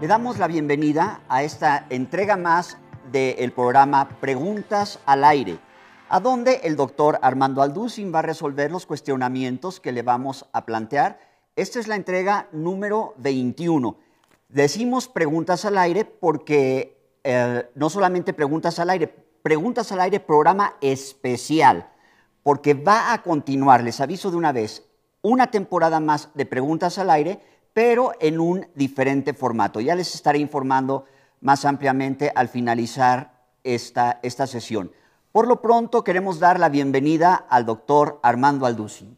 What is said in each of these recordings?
Le damos la bienvenida a esta entrega más del programa Preguntas al Aire, a donde el doctor Armando Alducin va a resolver los cuestionamientos que le vamos a plantear. Esta es la entrega número 21. Decimos preguntas al aire porque eh, no solamente preguntas al aire, preguntas al aire programa especial, porque va a continuar, les aviso de una vez, una temporada más de preguntas al aire, pero en un diferente formato. Ya les estaré informando más ampliamente al finalizar esta, esta sesión. Por lo pronto queremos dar la bienvenida al doctor Armando Alducin.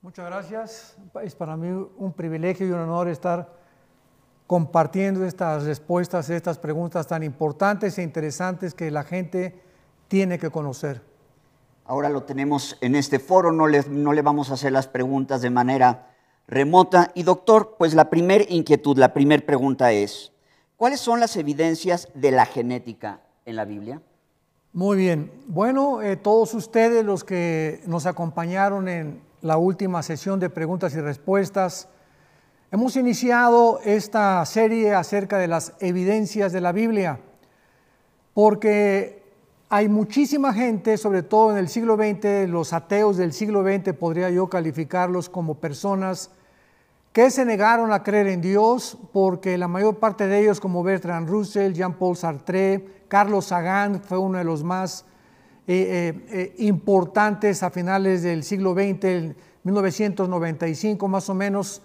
Muchas gracias. Es para mí un privilegio y un honor estar compartiendo estas respuestas, estas preguntas tan importantes e interesantes que la gente tiene que conocer. Ahora lo tenemos en este foro, no le, no le vamos a hacer las preguntas de manera remota. Y doctor, pues la primera inquietud, la primera pregunta es, ¿cuáles son las evidencias de la genética en la Biblia? Muy bien. Bueno, eh, todos ustedes los que nos acompañaron en la última sesión de preguntas y respuestas, hemos iniciado esta serie acerca de las evidencias de la Biblia, porque hay muchísima gente, sobre todo en el siglo XX, los ateos del siglo XX, podría yo calificarlos como personas que se negaron a creer en Dios, porque la mayor parte de ellos, como Bertrand Russell, Jean-Paul Sartre, Carlos Sagan, fue uno de los más eh, eh, eh, importantes a finales del siglo XX, 1995 más o menos,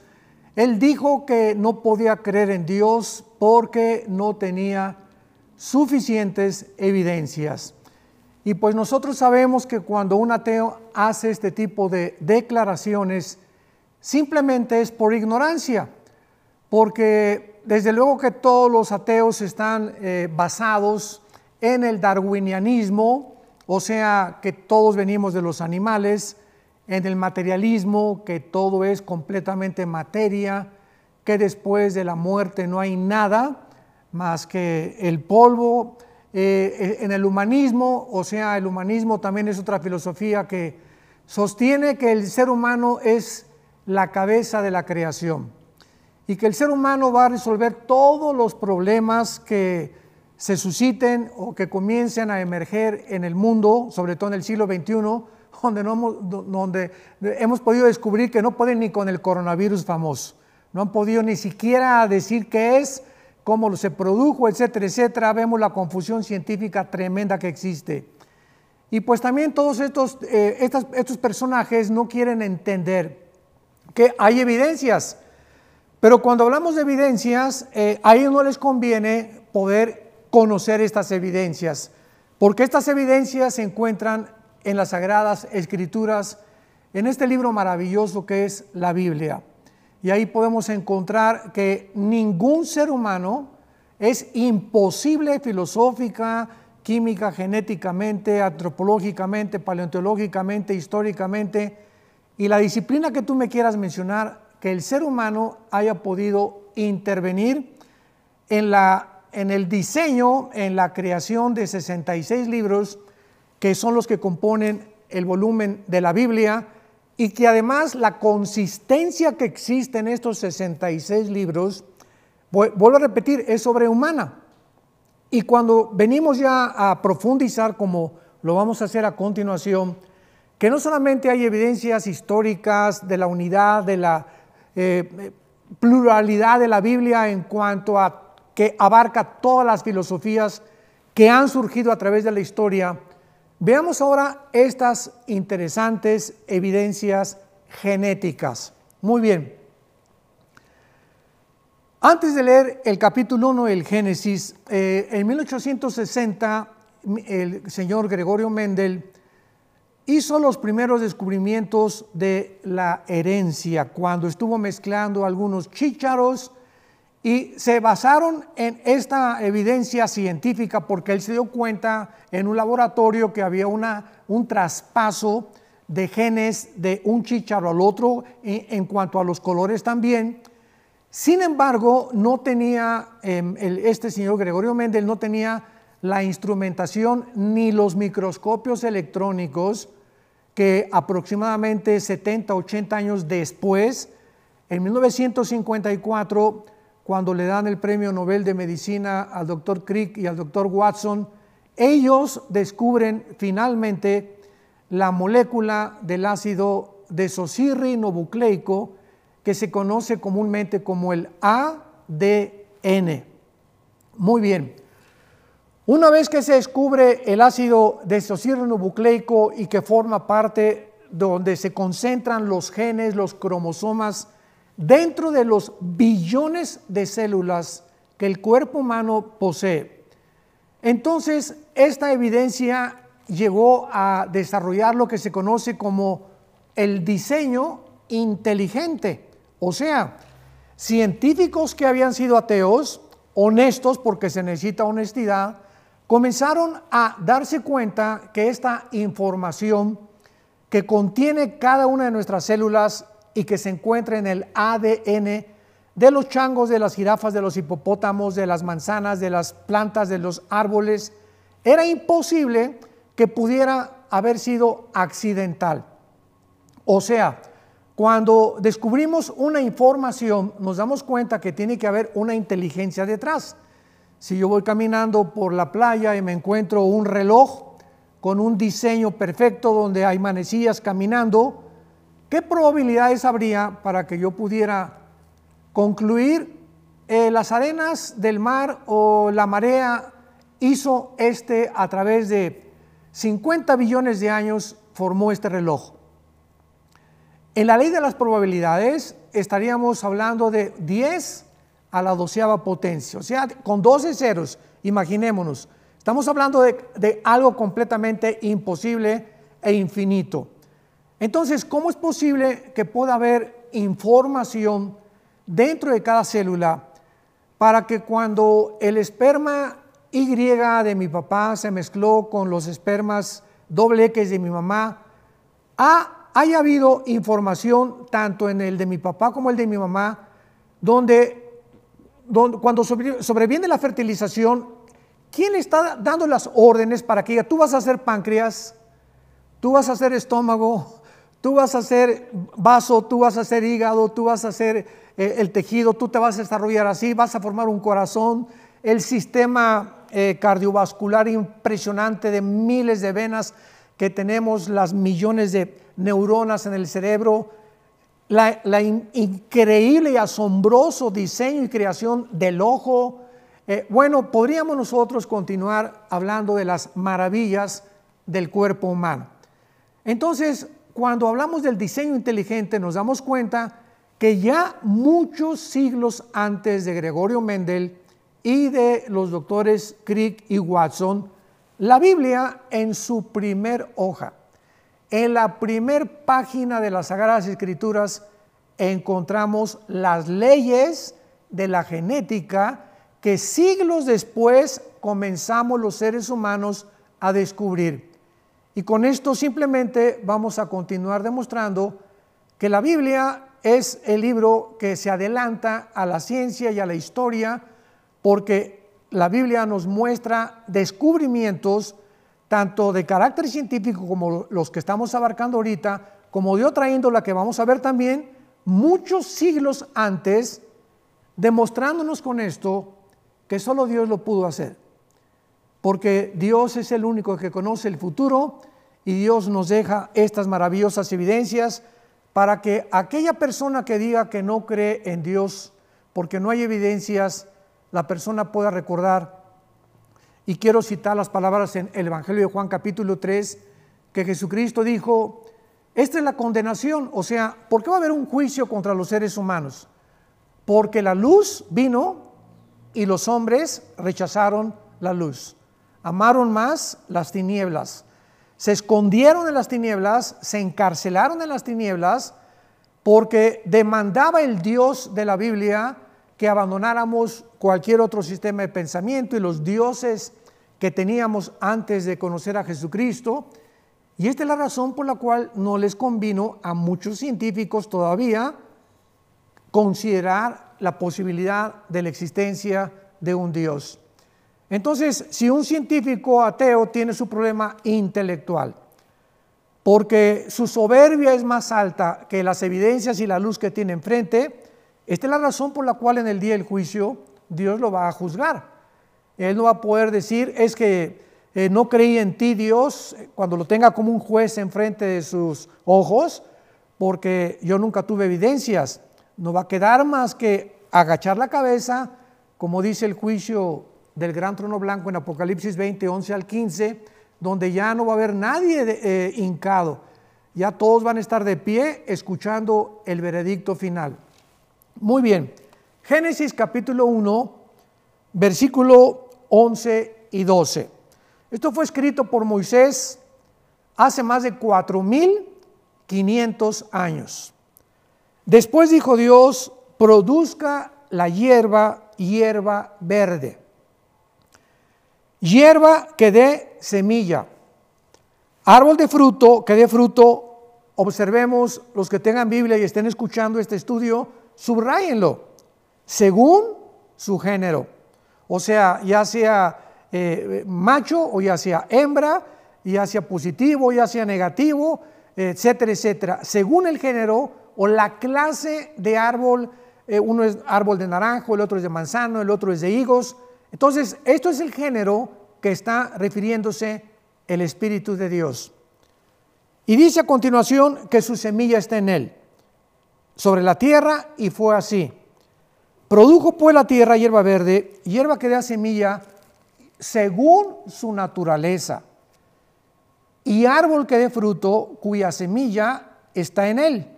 él dijo que no podía creer en Dios porque no tenía suficientes evidencias. Y pues nosotros sabemos que cuando un ateo hace este tipo de declaraciones, simplemente es por ignorancia, porque desde luego que todos los ateos están eh, basados en el darwinianismo, o sea, que todos venimos de los animales, en el materialismo, que todo es completamente materia, que después de la muerte no hay nada más que el polvo, eh, en el humanismo, o sea, el humanismo también es otra filosofía que sostiene que el ser humano es la cabeza de la creación y que el ser humano va a resolver todos los problemas que se susciten o que comiencen a emerger en el mundo, sobre todo en el siglo XXI, donde, no hemos, donde hemos podido descubrir que no pueden ni con el coronavirus famoso, no han podido ni siquiera decir qué es, cómo se produjo, etcétera, etcétera, vemos la confusión científica tremenda que existe. Y pues también todos estos, eh, estos, personajes no quieren entender que hay evidencias, pero cuando hablamos de evidencias, eh, a ellos no les conviene poder conocer estas evidencias, porque estas evidencias se encuentran en las sagradas escrituras, en este libro maravilloso que es la Biblia. Y ahí podemos encontrar que ningún ser humano es imposible filosófica, química, genéticamente, antropológicamente, paleontológicamente, históricamente, y la disciplina que tú me quieras mencionar, que el ser humano haya podido intervenir en, la, en el diseño, en la creación de 66 libros, que son los que componen el volumen de la Biblia, y que además la consistencia que existe en estos 66 libros, vuelvo a repetir, es sobrehumana. Y cuando venimos ya a profundizar, como lo vamos a hacer a continuación, que no solamente hay evidencias históricas de la unidad, de la eh, pluralidad de la Biblia en cuanto a que abarca todas las filosofías que han surgido a través de la historia, Veamos ahora estas interesantes evidencias genéticas. Muy bien. Antes de leer el capítulo 1 del Génesis, eh, en 1860 el señor Gregorio Mendel hizo los primeros descubrimientos de la herencia cuando estuvo mezclando algunos chícharos y se basaron en esta evidencia científica porque él se dio cuenta en un laboratorio que había una, un traspaso de genes de un chícharo al otro en, cuanto a los colores también. Sin embargo, no tenía, em, este señor Gregorio Mendel no tenía la instrumentación ni los microscopios electrónicos que aproximadamente 70, 80 años después, en 1954, cuando le dan el premio Nobel de Medicina al doctor Crick y al doctor Watson, ellos descubren finalmente la molécula del ácido desoxirribonucleico que se conoce comúnmente como el ADN. Muy bien. Una vez que se descubre el ácido desoxirribonucleico y que forma parte donde se concentran los genes, los cromosomas, dentro de los billones de células que el cuerpo humano posee. Entonces, esta evidencia llegó a desarrollar lo que se conoce como el diseño inteligente. O sea, científicos que habían sido ateos, honestos porque se necesita honestidad, comenzaron a darse cuenta que esta información que contiene cada una de nuestras células y que se encuentra en el ADN de los changos, de las jirafas, de los hipopótamos, de las manzanas, de las plantas, de los árboles, era imposible que pudiera haber sido accidental. O sea, cuando descubrimos una información, nos damos cuenta que tiene que haber una inteligencia detrás. Si yo voy caminando por la playa y me encuentro un reloj con un diseño perfecto donde hay manecillas caminando, ¿qué probabilidades habría para que yo pudiera concluir eh, las arenas del mar o la marea hizo este a través de 50 billones de años formó este reloj? En la ley de las probabilidades estaríamos hablando de 10 a la doceava potencia. O sea, con 12 ceros, imaginémonos, estamos hablando de, algo completamente imposible e infinito. Entonces, ¿cómo es posible que pueda haber información dentro de cada célula para que cuando el esperma Y de mi papá se mezcló con los espermas doble X de mi mamá, haya habido información tanto en el de mi papá como el de mi mamá, donde cuando sobreviene la fertilización, ¿quién está dando las órdenes para que diga, tú vas a hacer páncreas, tú vas a hacer estómago, tú vas a hacer vaso, tú vas a hacer hígado, tú vas a hacer eh, el tejido, tú te vas a desarrollar así, vas a formar un corazón, el sistema eh, cardiovascular impresionante de miles de venas que tenemos, las millones de neuronas en el cerebro, la, increíble y asombroso diseño y creación del ojo. Eh, bueno, podríamos nosotros continuar hablando de las maravillas del cuerpo humano. Entonces, cuando hablamos del diseño inteligente, nos damos cuenta que ya muchos siglos antes de Gregorio Mendel y de los doctores Crick y Watson, la Biblia en su primer hoja en la primer página de las Sagradas Escrituras encontramos las leyes de la genética que siglos después comenzamos los seres humanos a descubrir. Y con esto simplemente vamos a continuar demostrando que la Biblia es el libro que se adelanta a la ciencia y a la historia porque la Biblia nos muestra descubrimientos tanto de carácter científico como los que estamos abarcando ahorita, como de otra índole que vamos a ver también, muchos siglos antes, demostrándonos con esto que solo Dios lo pudo hacer. Porque Dios es el único que conoce el futuro y Dios nos deja estas maravillosas evidencias para que aquella persona que diga que no cree en Dios porque no hay evidencias, la persona pueda recordar y quiero citar las palabras en el Evangelio de Juan capítulo 3, que Jesucristo dijo, esta es la condenación, o sea, ¿por qué va a haber un juicio contra los seres humanos? Porque la luz vino y los hombres rechazaron la luz, amaron más las tinieblas, se escondieron en las tinieblas, se encarcelaron en las tinieblas, porque demandaba el Dios de la Biblia que abandonáramos cualquier otro sistema de pensamiento y los dioses que teníamos antes de conocer a Jesucristo. Y esta es la razón por la cual no les convino a muchos científicos todavía considerar la posibilidad de la existencia de un Dios. Entonces, si un científico ateo tiene su problema intelectual, porque su soberbia es más alta que las evidencias y la luz que tiene enfrente, Esta es la razón por la cual en el día del juicio Dios lo va a juzgar. Él no va a poder decir, es que eh, no creí en ti Dios, cuando lo tenga como un juez enfrente de sus ojos, porque yo nunca tuve evidencias. No va a quedar más que agachar la cabeza, como dice el juicio del gran trono blanco en Apocalipsis 20, 11 al 15, donde ya no va a haber nadie eh, hincado, ya todos van a estar de pie escuchando el veredicto final. Muy bien, Génesis capítulo 1, versículo 11 y 12. Esto fue escrito por Moisés hace más de 4.500 años. Después dijo Dios, produzca la hierba, hierba verde. Hierba que dé semilla. Árbol de fruto que dé fruto. Observemos los que tengan Biblia y estén escuchando este estudio, subrayenlo, según su género. O sea, ya sea eh, macho o ya sea hembra, ya sea positivo, ya sea negativo, etcétera, etcétera. Según el género o la clase de árbol, eh, uno es árbol de naranjo, el otro es de manzano, el otro es de higos. Entonces, esto es el género que está refiriéndose el Espíritu de Dios. Y dice a continuación que su semilla está en él, sobre la tierra, y fue así. Produjo pues la tierra hierba verde, hierba que da semilla según su naturaleza, y árbol que dé fruto cuya semilla está en él,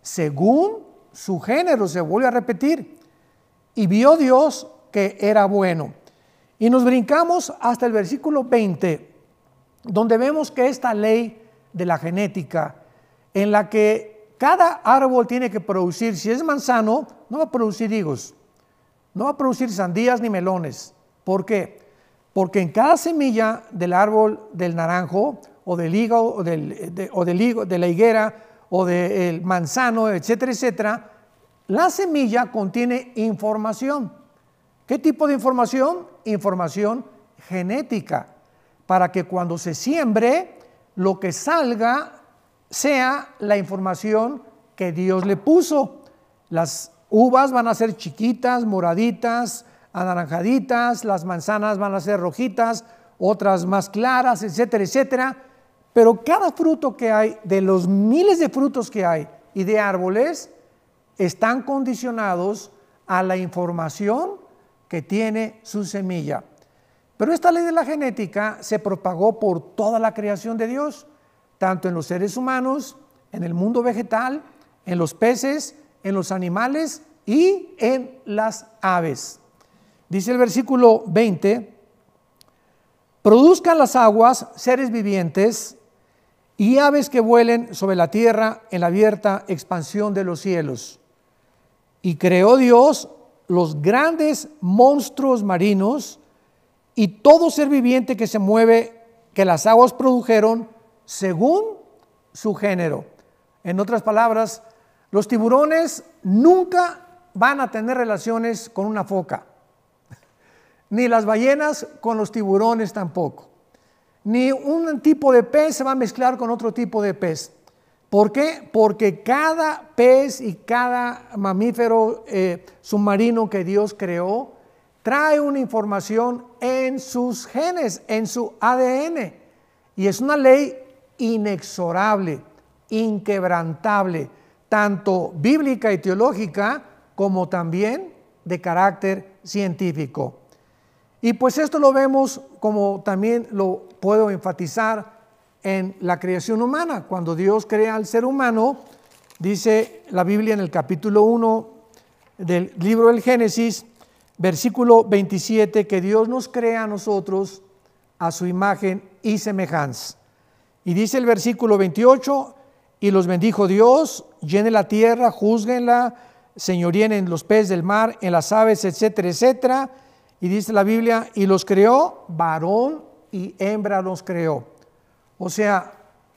según su género, se vuelve a repetir. Y vio Dios que era bueno. Y nos brincamos hasta el versículo 20, donde vemos que esta ley de la genética, en la que cada árbol tiene que producir, si es manzano, no va a producir higos, no va a producir sandías ni melones. ¿Por qué? Porque en cada semilla del árbol del naranjo o del higo o, del, de, higo, de la higuera o del manzano, etcétera, etcétera, la semilla contiene información. ¿Qué tipo de información? Información genética, para que cuando se siembre, lo que salga sea la información que Dios le puso. Las uvas van a ser chiquitas, moraditas, anaranjaditas, las manzanas van a ser rojitas, otras más claras, etcétera, etcétera. Pero cada fruto que hay, de los miles de frutos que hay y de árboles, están condicionados a la información que tiene su semilla. Pero esta ley de la genética se propagó por toda la creación de Dios, tanto en los seres humanos, en el mundo vegetal, en los peces, en los animales y en las aves. Dice el versículo 20, produzcan las aguas seres vivientes y aves que vuelen sobre la tierra en la abierta expansión de los cielos. Y creó Dios los grandes monstruos marinos y todo ser viviente que se mueve, que las aguas produjeron según su género. En otras palabras, los tiburones nunca van a tener relaciones con una foca, ni las ballenas con los tiburones tampoco, ni un tipo de pez se va a mezclar con otro tipo de pez. ¿Por qué? Porque cada pez y cada mamífero eh, submarino que Dios creó trae una información en sus genes, en su ADN. Y es una ley inexorable, inquebrantable, tanto bíblica y teológica como también de carácter científico. Y pues esto lo vemos como también lo puedo enfatizar en la creación humana. Cuando Dios crea al ser humano, dice la Biblia en el capítulo 1 del libro del Génesis, versículo 27, que Dios nos crea a nosotros a su imagen y semejanza. Y dice el versículo 28, y los bendijo Dios, llene la tierra, juzguenla, señoríen en los peces del mar, en las aves, etcétera, etcétera. Y dice la Biblia, y los creó, varón y hembra los creó. O sea,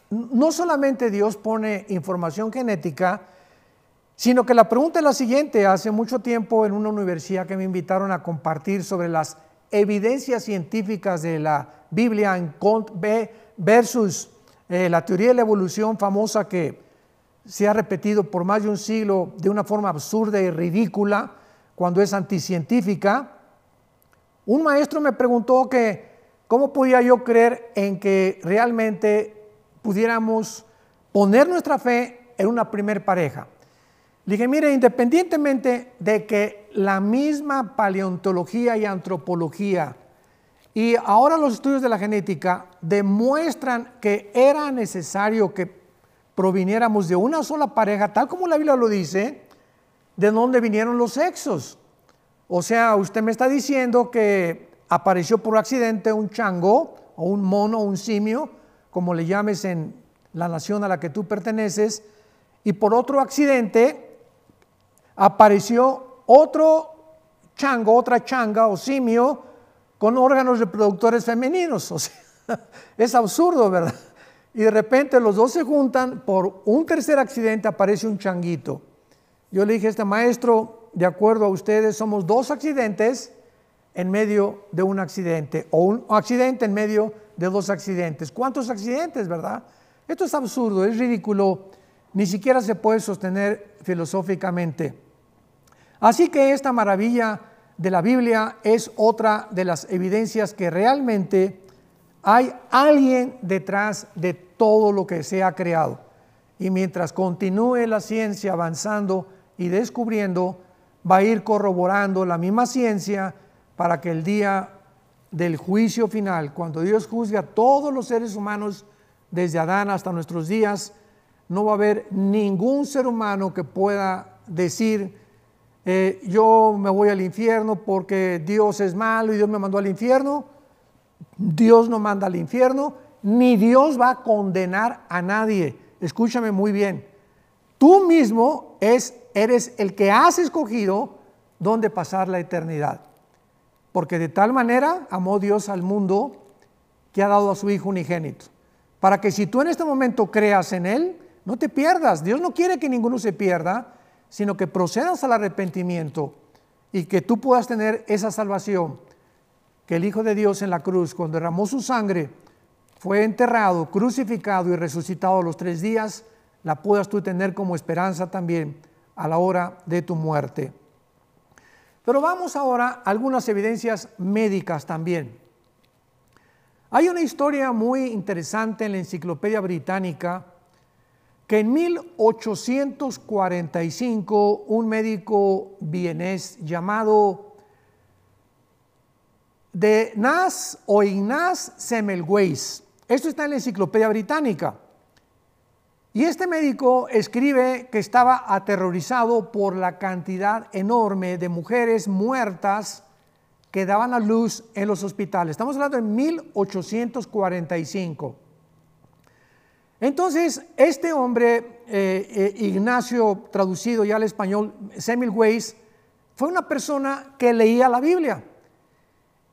no solamente Dios pone información genética, sino que la pregunta es la siguiente. Hace mucho tiempo en una universidad que me invitaron a compartir sobre las evidencias científicas de la Biblia en versus eh, la teoría de la evolución famosa que se ha repetido por más de un siglo de una forma absurda y ridícula cuando es anticientífica. Un maestro me preguntó que cómo podía yo creer en que realmente pudiéramos poner nuestra fe en una primer pareja. Dije, mire, independientemente de que la misma paleontología y antropología y ahora los estudios de la genética demuestran que era necesario que proviniéramos de una sola pareja, tal como la Biblia lo dice, de dónde vinieron los sexos. O sea, usted me está diciendo que apareció por accidente un chango o un mono un simio, como le llames en la nación a la que tú perteneces, y por otro accidente apareció otro chango, otra changa o simio con órganos reproductores femeninos. O sea, es absurdo, ¿verdad? Y de repente los dos se juntan, por un tercer accidente aparece un changuito. Yo le dije a este maestro, de acuerdo a ustedes, somos dos accidentes en medio de un accidente, o un accidente en medio de dos accidentes. ¿Cuántos accidentes, verdad? Esto es absurdo, es ridículo, ni siquiera se puede sostener filosóficamente. Así que esta maravilla de la Biblia es otra de las evidencias que realmente hay alguien detrás de todo lo que se ha creado. Y mientras continúe la ciencia avanzando y descubriendo, va a ir corroborando la misma ciencia para que el día del juicio final, cuando Dios juzgue a todos los seres humanos, desde Adán hasta nuestros días, no va a haber ningún ser humano que pueda decir, eh, yo me voy al infierno porque Dios es malo y Dios me mandó al infierno. Dios no manda al infierno, ni Dios va a condenar a nadie. Escúchame muy bien. Tú mismo es, eres el que has escogido dónde pasar la eternidad. Porque de tal manera amó Dios al mundo que ha dado a su Hijo unigénito. Para que si tú en este momento creas en Él, no te pierdas. Dios no quiere que ninguno se pierda, sino que procedas al arrepentimiento y que tú puedas tener esa salvación que el Hijo de Dios en la cruz, cuando derramó su sangre, fue enterrado, crucificado y resucitado a los tres días, la puedas tú tener como esperanza también a la hora de tu muerte. Pero vamos ahora a algunas evidencias médicas también. Hay una historia muy interesante en la Enciclopedia Británica que en 1845 un médico vienés llamado de Nas o Ignaz Semmelweis, esto está en la enciclopedia británica, y este médico escribe que estaba aterrorizado por la cantidad enorme de mujeres muertas que daban a luz en los hospitales. Estamos hablando de 1845. Entonces, este hombre, eh, eh, Ignacio, traducido ya al español, Semmelweis, fue una persona que leía la Biblia.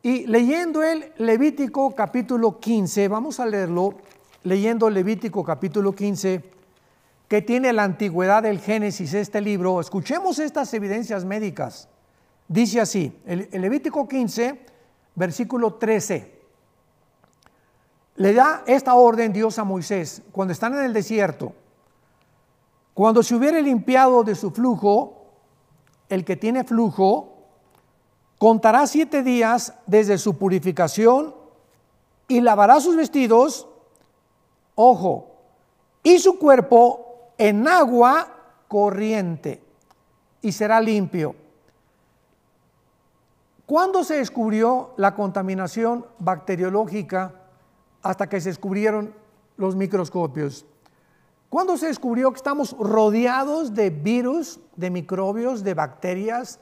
Y leyendo el Levítico capítulo 15, vamos a leerlo, leyendo Levítico capítulo 15, que tiene la antigüedad del Génesis, este libro, escuchemos estas evidencias médicas. Dice así, el Levítico 15, versículo 13. Le da esta orden Dios a Moisés cuando están en el desierto. Cuando se hubiere limpiado de su flujo, el que tiene flujo, contará siete días desde su purificación y lavará sus vestidos, ojo, y su cuerpo en agua corriente y será limpio. ¿Cuándo se descubrió la contaminación bacteriológica? hasta que se descubrieron los microscopios. ¿Cuándo se descubrió que estamos rodeados de virus, de microbios, de bacterias?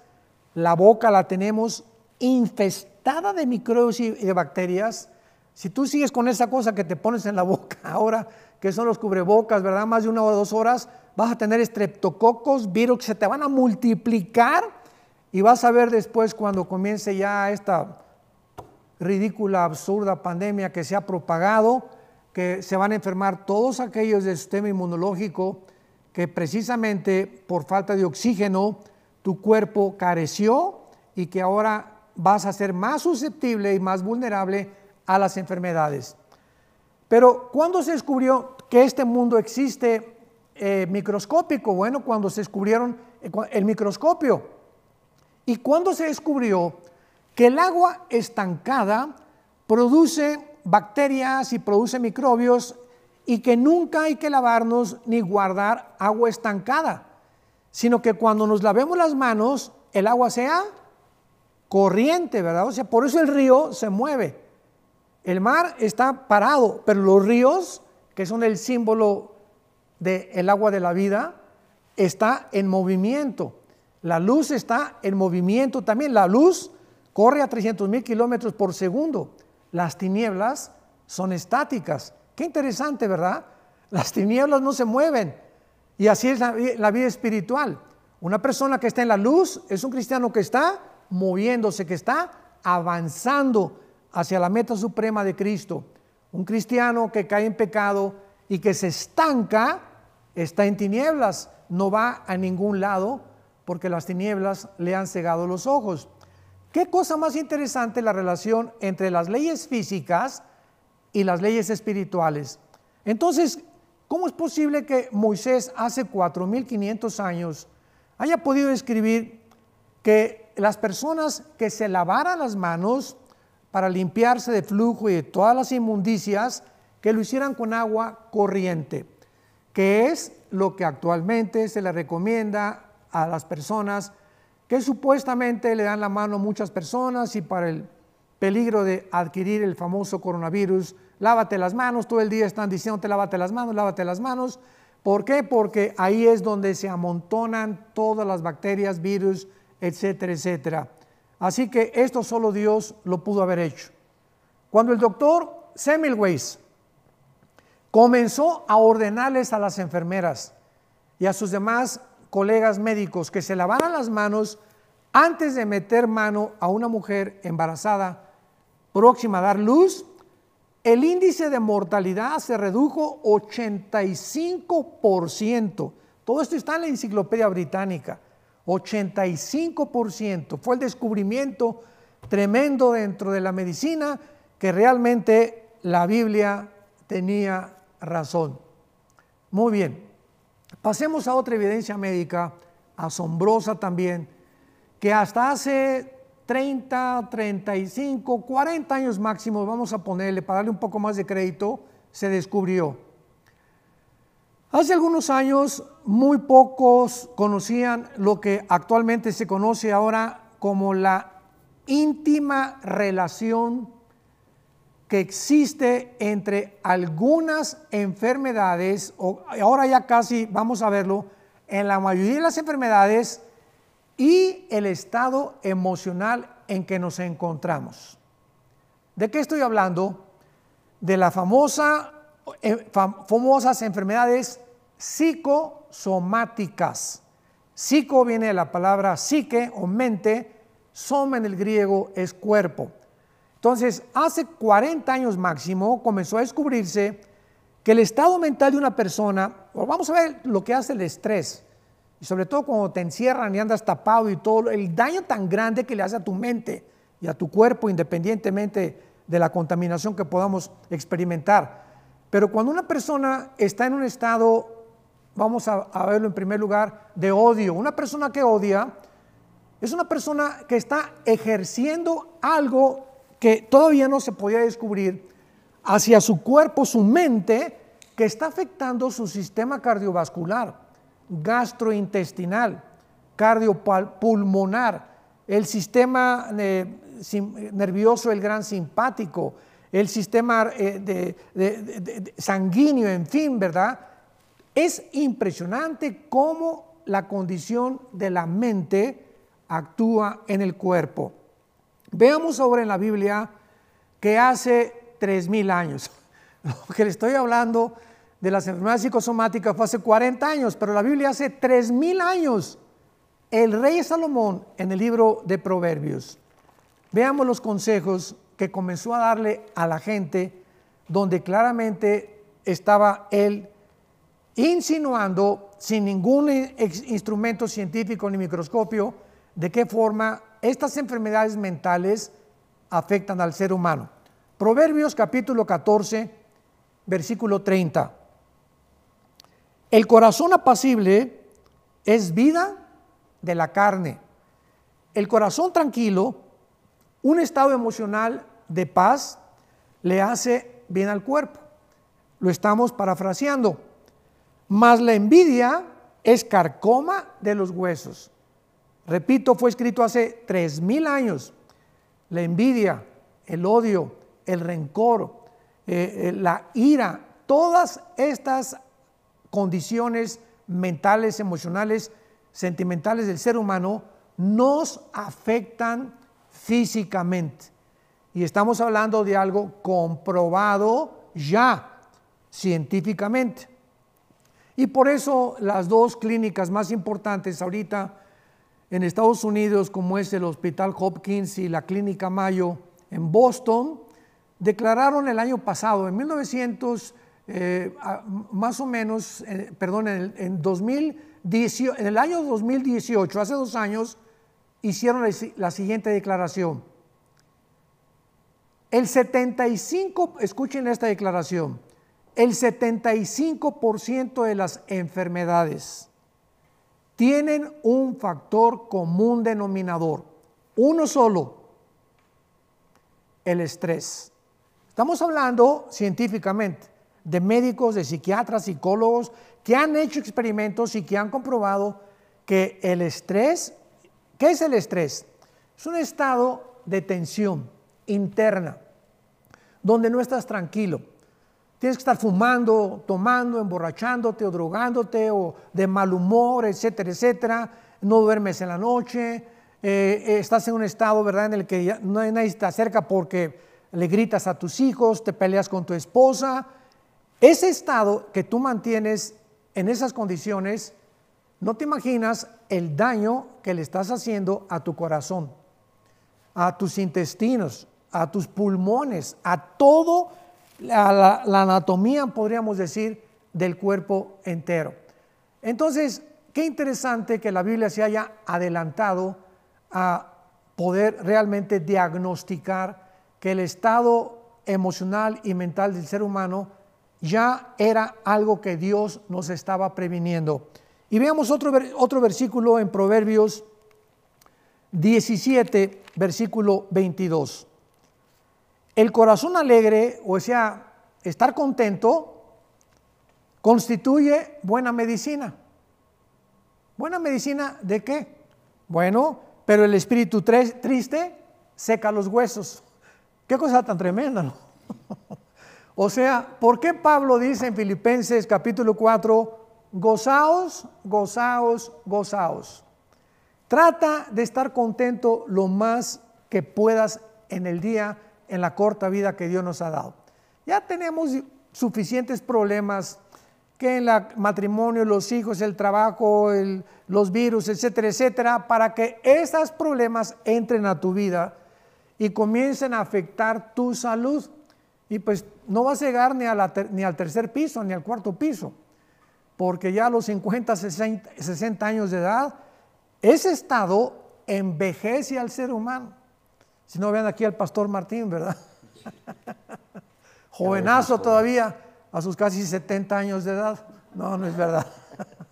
La boca la tenemos infestada de microbios y de bacterias. Si tú sigues con esa cosa que te pones en la boca ahora, que son los cubrebocas, ¿verdad? Más de una o dos horas, vas a tener estreptococos, virus que se te van a multiplicar y vas a ver después cuando comience ya esta ridícula, absurda pandemia que se ha propagado, que se van a enfermar todos aquellos del sistema inmunológico que precisamente por falta de oxígeno tu cuerpo careció y que ahora vas a ser más susceptible y más vulnerable a las enfermedades. Pero cuando se descubrió que este mundo existe eh, microscópico? Bueno, cuando se descubrieron eh, el microscopio. Y cuando se descubrió que el agua estancada produce bacterias y produce microbios y que nunca hay que lavarnos ni guardar agua estancada, sino que cuando nos lavemos las manos, el agua sea corriente, ¿verdad? O sea, por eso el río se mueve. El mar está parado, pero los ríos, que son el símbolo del agua de la vida, está en movimiento. La luz está en movimiento también. La luz corre a 300 mil kilómetros por segundo. Las tinieblas son estáticas. Qué interesante, ¿verdad? Las tinieblas no se mueven. Y así es la, la vida espiritual. Una persona que está en la luz es un cristiano que está moviéndose, que está avanzando hacia la meta suprema de Cristo. Un cristiano que cae en pecado y que se estanca, está en tinieblas, no va a ningún lado porque las tinieblas le han cegado los ojos. ¿Qué cosa más interesante la relación entre las leyes físicas y las leyes espirituales? Entonces, ¿cómo es posible que Moisés hace 4.500 años haya podido escribir que las personas que se lavaran las manos para limpiarse de flujo y de todas las inmundicias, que lo hicieran con agua corriente, que es lo que actualmente se le recomienda a las personas que supuestamente le dan la mano a muchas personas y para el peligro de adquirir el famoso coronavirus, lávate las manos, todo el día están diciéndote lávate las manos, lávate las manos. ¿Por qué? Porque ahí es donde se amontonan todas las bacterias, virus, etcétera, etcétera. Así que esto solo Dios lo pudo haber hecho. Cuando el doctor Semmelweis comenzó a ordenarles a las enfermeras y a sus demás colegas médicos que se lavaran las manos antes de meter mano a una mujer embarazada próxima a dar luz, el índice de mortalidad se redujo 85%. Todo esto está en la enciclopedia británica. 85%. Fue el descubrimiento tremendo dentro de la medicina que realmente la Biblia tenía razón. Muy bien, pasemos a otra evidencia médica asombrosa también, que hasta hace 30, 35, 40 años máximo, vamos a ponerle para darle un poco más de crédito, se descubrió. Hace algunos años muy pocos conocían lo que actualmente se conoce ahora como la íntima relación que existe entre algunas enfermedades, o ahora ya casi vamos a verlo, en la mayoría de las enfermedades y el estado emocional en que nos encontramos. ¿De qué estoy hablando? De la famosa, eh, famosas enfermedades psicosomáticas. Psico viene de la palabra psique o mente, soma en el griego es cuerpo. Entonces, hace 40 años máximo comenzó a descubrirse que el estado mental de una persona, vamos a ver lo que hace el estrés, y sobre todo cuando te encierran y andas tapado y todo, el daño tan grande que le hace a tu mente y a tu cuerpo independientemente de la contaminación que podamos experimentar. Pero cuando una persona está en un estado vamos a, verlo en primer lugar, de odio. Una persona que odia es una persona que está ejerciendo algo que todavía no se podía descubrir hacia su cuerpo, su mente, que está afectando su sistema cardiovascular, gastrointestinal, cardiopulmonar, el sistema eh, nervioso, el gran simpático, el sistema eh, sanguíneo, en fin, ¿verdad? Es impresionante cómo la condición de la mente actúa en el cuerpo. Veamos ahora en la Biblia que hace tres mil años. Lo que le estoy hablando de las enfermedades psicosomáticas fue hace 40 años, pero la Biblia hace tres mil años. El rey Salomón en el libro de Proverbios. Veamos los consejos que comenzó a darle a la gente, donde claramente estaba él insinuando sin ningún instrumento científico ni microscopio de qué forma estas enfermedades mentales afectan al ser humano. Proverbios capítulo 14, versículo 30. El corazón apacible es vida de la carne. El corazón tranquilo, un estado emocional de paz, le hace bien al cuerpo. Lo estamos parafraseando. Mas la envidia es carcoma de los huesos. Repito, fue escrito hace tres mil años. La envidia, el odio, el rencor, eh, eh, la ira, todas estas condiciones mentales, emocionales, sentimentales del ser humano nos afectan físicamente. Y estamos hablando de algo comprobado ya científicamente. Y por eso las dos clínicas más importantes ahorita en Estados Unidos, como es el Hospital Hopkins y la Clínica Mayo en Boston, declararon el año pasado, en 1900, eh, más o menos, eh, perdón, en, en, 2018, en el año 2018, hace dos años, hicieron la siguiente declaración. El 75, escuchen esta declaración, el 75% de las enfermedades tienen un factor común denominador, uno solo, el estrés. Estamos hablando científicamente de médicos, de psiquiatras, psicólogos que han hecho experimentos y que han comprobado que el estrés, ¿qué es el estrés? Es un estado de tensión interna, donde no estás tranquilo. Tienes que estar fumando, tomando, emborrachándote o drogándote o de mal humor, etcétera, etcétera. No duermes en la noche, eh, eh, estás en un estado, ¿verdad?, en el que no hay nadie te acerca porque le gritas a tus hijos, te peleas con tu esposa. Ese estado que tú mantienes en esas condiciones, no te imaginas el daño que le estás haciendo a tu corazón, a tus intestinos, a tus pulmones, a todo la, anatomía, podríamos decir, del cuerpo entero. Entonces, qué interesante que la Biblia se haya adelantado a poder realmente diagnosticar que el estado emocional y mental del ser humano ya era algo que Dios nos estaba previniendo. Y veamos otro, otro versículo en Proverbios 17, versículo 22. El corazón alegre, o sea, estar contento, constituye buena medicina. ¿Buena medicina de qué? Bueno, pero el espíritu triste seca los huesos. Qué cosa tan tremenda, ¿no? o sea, ¿por qué Pablo dice en Filipenses capítulo 4, gozaos, gozaos, gozaos? Trata de estar contento lo más que puedas en el día, en la corta vida que Dios nos ha dado. Ya tenemos suficientes problemas que en el matrimonio, los hijos, el trabajo, los virus, etcétera, etcétera, para que esos problemas entren a tu vida y comiencen a afectar tu salud. Y pues no vas a llegar ni, al tercer piso ni al cuarto piso, porque ya a los 50, 60, años de edad, ese estado envejece al ser humano. Si no vean aquí al pastor Martín, ¿verdad? Jovenazo todavía, a sus casi 70 años de edad. No, no es verdad.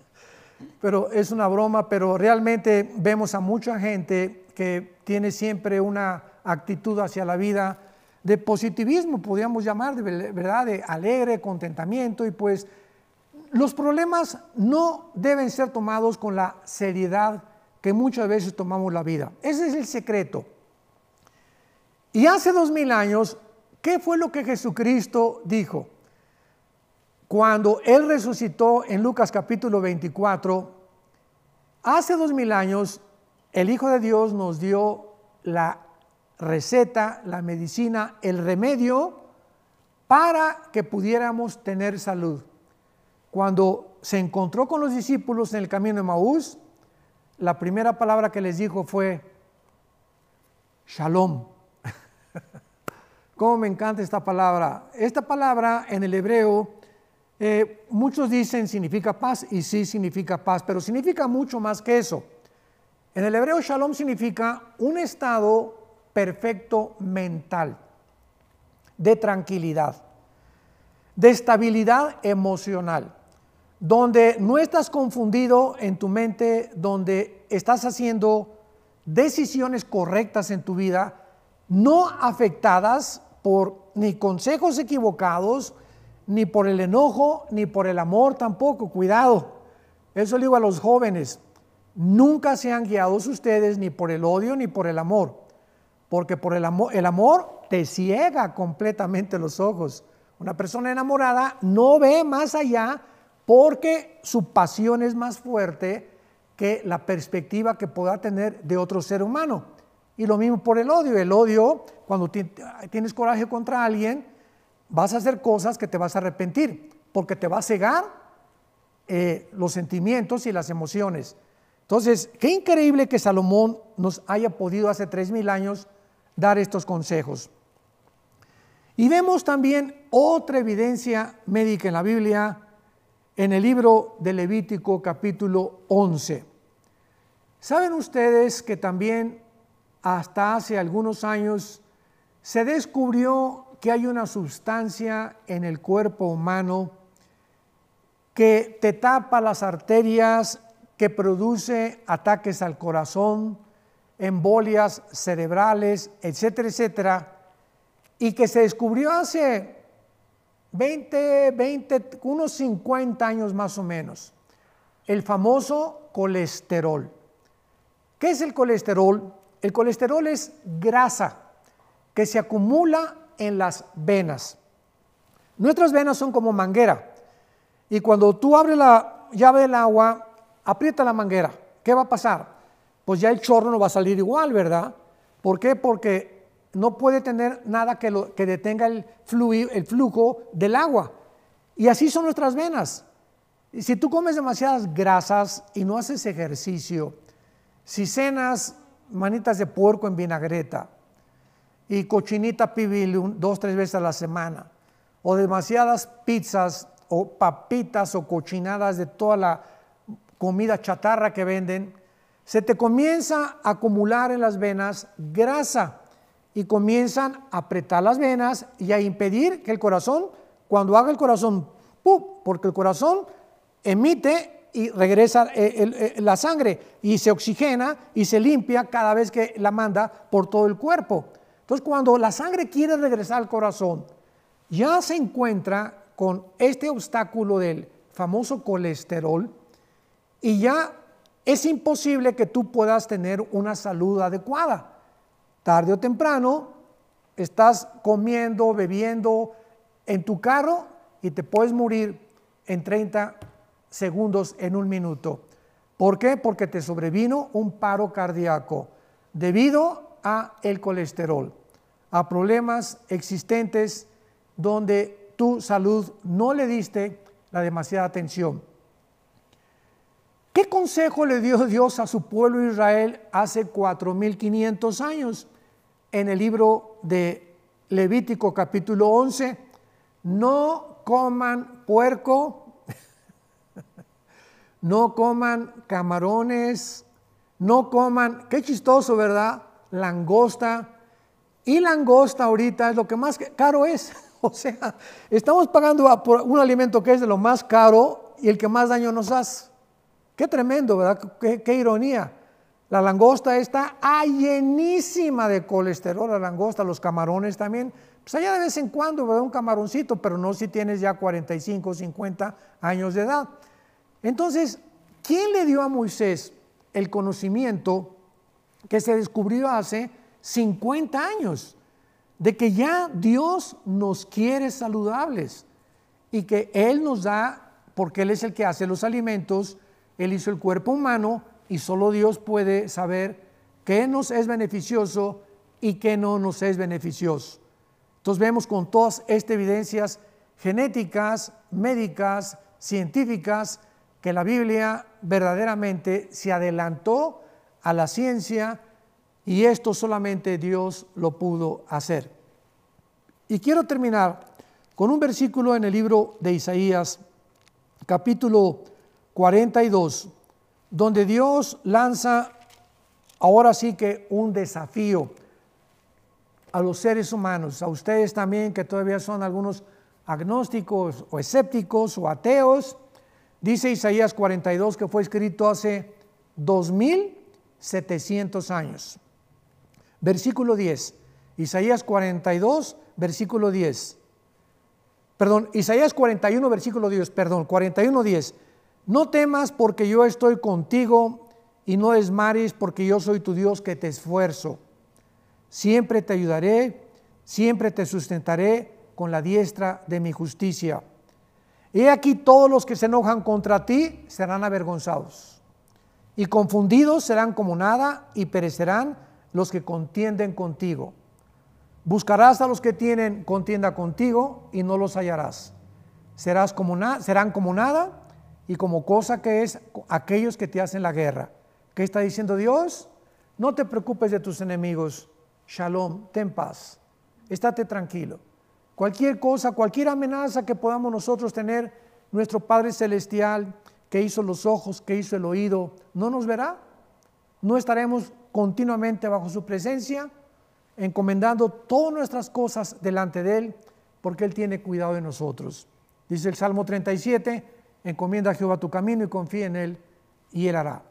Pero es una broma, pero realmente vemos a mucha gente que tiene siempre una actitud hacia la vida de positivismo, podríamos llamar, de verdad, de alegre, contentamiento, y pues los problemas no deben ser tomados con la seriedad que muchas veces tomamos la vida. Ese es el secreto. Y hace dos mil años, ¿qué fue lo que Jesucristo dijo? Cuando Él resucitó en Lucas capítulo 24, hace dos mil años, el Hijo de Dios nos dio la receta, la medicina, el remedio para que pudiéramos tener salud. Cuando se encontró con los discípulos en el camino de Maús, la primera palabra que les dijo fue Shalom. ¿Cómo me encanta esta palabra? Esta palabra en el hebreo, eh, muchos dicen significa paz y sí significa paz, pero significa mucho más que eso. En el hebreo shalom significa un estado perfecto mental, de tranquilidad, de estabilidad emocional. donde no estás confundido en tu mente, donde estás haciendo decisiones correctas en tu vida, no afectadas por ni consejos equivocados, ni por el enojo, ni por el amor tampoco. Cuidado. Eso le digo a los jóvenes. Nunca sean guiados ustedes ni por el odio ni por el amor. Porque por el amor, el amor te ciega completamente los ojos. Una persona enamorada no ve más allá porque su pasión es más fuerte que la perspectiva que pueda tener de otro ser humano. Y lo mismo por el odio. El odio, cuando tienes coraje contra alguien, vas a hacer cosas que te vas a arrepentir, porque te va a cegar eh, los sentimientos y las emociones. Entonces, qué increíble que Salomón nos haya podido hace tres mil años dar estos consejos. Y vemos también otra evidencia médica en la Biblia, en el libro de Levítico capítulo 11. ¿Saben ustedes que también hasta hace algunos años se descubrió que hay una sustancia en el cuerpo humano que te tapa las arterias, que produce ataques al corazón, embolias cerebrales, etcétera, etcétera, y que se descubrió hace 20, 20, unos 50 años más o menos, el famoso colesterol. ¿Qué es el colesterol? El colesterol es grasa que se acumula en las venas. Nuestras venas son como manguera. Y cuando tú abres la llave del agua, aprieta la manguera. ¿Qué va a pasar? Pues ya el chorro no va a salir igual, ¿verdad? ¿Por qué? Porque no puede tener nada que, lo, que detenga el, el flujo del agua. Y así son nuestras venas. Y si tú comes demasiadas grasas y no haces ejercicio, si cenas manitas de puerco en vinagreta y cochinita pibil dos, tres veces a la semana, o demasiadas pizzas o papitas o cochinadas de toda la comida chatarra que venden, se te comienza a acumular en las venas grasa y comienzan a apretar las venas y a impedir que el corazón, cuando haga el corazón, ¡pum! porque el corazón emite y regresa eh, eh, la sangre y se oxigena y se limpia cada vez que la manda por todo el cuerpo. Entonces cuando la sangre quiere regresar al corazón, ya se encuentra con este obstáculo del famoso colesterol y ya es imposible que tú puedas tener una salud adecuada. Tarde o temprano estás comiendo, bebiendo en tu carro y te puedes morir en 30 segundos en un minuto. ¿Por qué? Porque te sobrevino un paro cardíaco debido a el colesterol, a problemas existentes donde tu salud no le diste la demasiada atención. ¿Qué consejo le dio Dios a su pueblo Israel hace 4500 años? En el libro de Levítico capítulo 11, no coman puerco, no coman camarones, no coman, qué chistoso, ¿verdad? Langosta. Y langosta ahorita es lo que más caro es. O sea, estamos pagando por un alimento que es de lo más caro y el que más daño nos hace. Qué tremendo, ¿verdad? Qué, ironía. La langosta está llenísima de colesterol, la langosta, los camarones también. Pues allá de vez en cuando, ¿verdad? Un camaroncito, pero no si tienes ya 45, 50 años de edad. Entonces, ¿quién le dio a Moisés el conocimiento que se descubrió hace 50 años? De que ya Dios nos quiere saludables y que Él nos da, porque Él es el que hace los alimentos, Él hizo el cuerpo humano y solo Dios puede saber qué nos es beneficioso y qué no nos es beneficioso. Entonces vemos con todas estas evidencias genéticas, médicas, científicas, que la Biblia verdaderamente se adelantó a la ciencia y esto solamente Dios lo pudo hacer. Y quiero terminar con un versículo en el libro de Isaías, capítulo 42, donde Dios lanza ahora sí que un desafío a los seres humanos, a ustedes también que todavía son algunos agnósticos o escépticos o ateos, Dice Isaías 42 que fue escrito hace 2700 años. Versículo 10. Isaías 42, versículo 10. Perdón, Isaías 41, versículo 10, perdón, 41, 10. No temas porque yo estoy contigo y no desmares porque yo soy tu Dios que te esfuerzo. Siempre te ayudaré, siempre te sustentaré con la diestra de mi justicia. He aquí todos los que se enojan contra ti serán avergonzados, y confundidos serán como nada, y perecerán los que contienden contigo. Buscarás a los que tienen contienda contigo y no los hallarás. Serás como serán como nada y como cosa que es aquellos que te hacen la guerra. ¿Qué está diciendo Dios? No te preocupes de tus enemigos. Shalom, ten paz. Estate tranquilo. Cualquier cosa, cualquier amenaza que podamos nosotros tener, nuestro Padre Celestial, que hizo los ojos, que hizo el oído, no nos verá. No estaremos continuamente bajo su presencia, encomendando todas nuestras cosas delante de Él, porque Él tiene cuidado de nosotros. Dice el Salmo 37, encomienda a Jehová tu camino y confía en Él, y Él hará.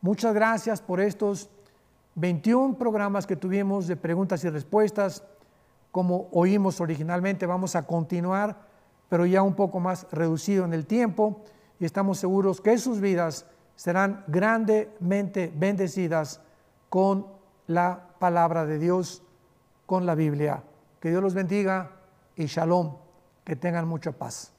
Muchas gracias por estos 21 programas que tuvimos de preguntas y respuestas. Como oímos originalmente, vamos a continuar, pero ya un poco más reducido en el tiempo, y estamos seguros que sus vidas serán grandemente bendecidas con la palabra de Dios, con la Biblia. Que Dios los bendiga y shalom, que tengan mucha paz.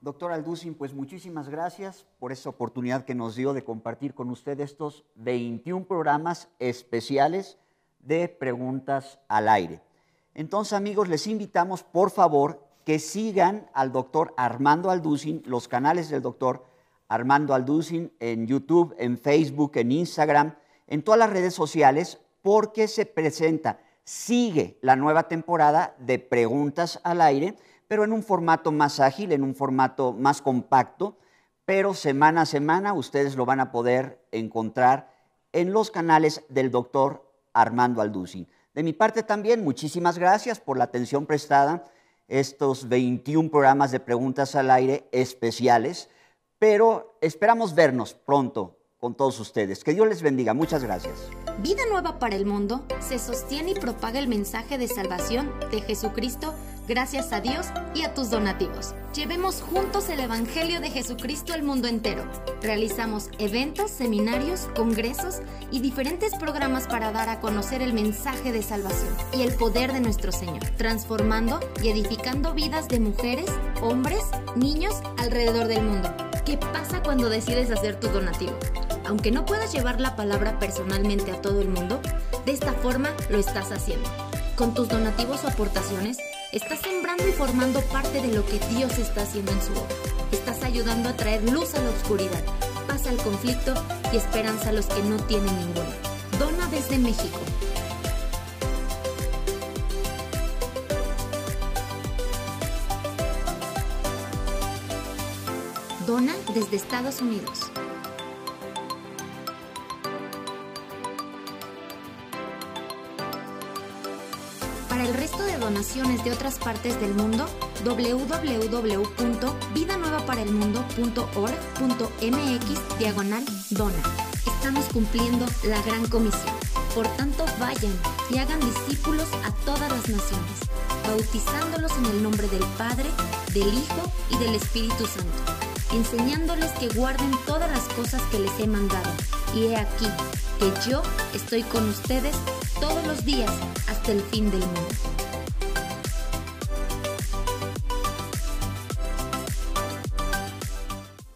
Doctor Alducin, pues muchísimas gracias por esta oportunidad que nos dio de compartir con usted estos 21 programas especiales de preguntas al aire. Entonces, amigos, les invitamos, por favor, que sigan al doctor Armando Alducin, los canales del doctor Armando Alducin en YouTube, en Facebook, en Instagram, en todas las redes sociales, porque se presenta, sigue la nueva temporada de preguntas al aire, pero en un formato más ágil, en un formato más compacto, pero semana a semana ustedes lo van a poder encontrar en los canales del doctor Armando Alducin. De mi parte también, muchísimas gracias por la atención prestada, estos 21 programas de preguntas al aire especiales pero esperamos vernos pronto con todos ustedes. Que Dios les bendiga. Muchas gracias. Vida Nueva para el Mundo se sostiene y propaga el mensaje de salvación de Jesucristo gracias a Dios y a tus donativos. Llevemos juntos el Evangelio de Jesucristo al mundo entero. Realizamos eventos, seminarios, congresos y diferentes programas para dar a conocer el mensaje de salvación y el poder de nuestro Señor, transformando y edificando vidas de mujeres, hombres, niños alrededor del mundo. ¿Qué pasa cuando decides hacer tu donativo? Aunque no puedas llevar la palabra personalmente a todo el mundo, de esta forma lo estás haciendo. Con tus donativos o aportaciones, estás sembrando y formando parte de lo que Dios está haciendo en su obra. Estás ayudando a traer luz a la oscuridad, paz al conflicto y esperanza a los que no tienen ninguna. Dona desde México. Dona desde Estados Unidos. El resto de donaciones de otras partes del mundo, www.vidanuevaparelmundo.org.mx diagonal dona. Estamos cumpliendo la gran comisión. Por tanto, vayan y hagan discípulos a todas las naciones, bautizándolos en el nombre del Padre, del Hijo y del Espíritu Santo enseñándoles que guarden todas las cosas que les he mandado. Y he aquí que yo estoy con ustedes todos los días hasta el fin del mundo.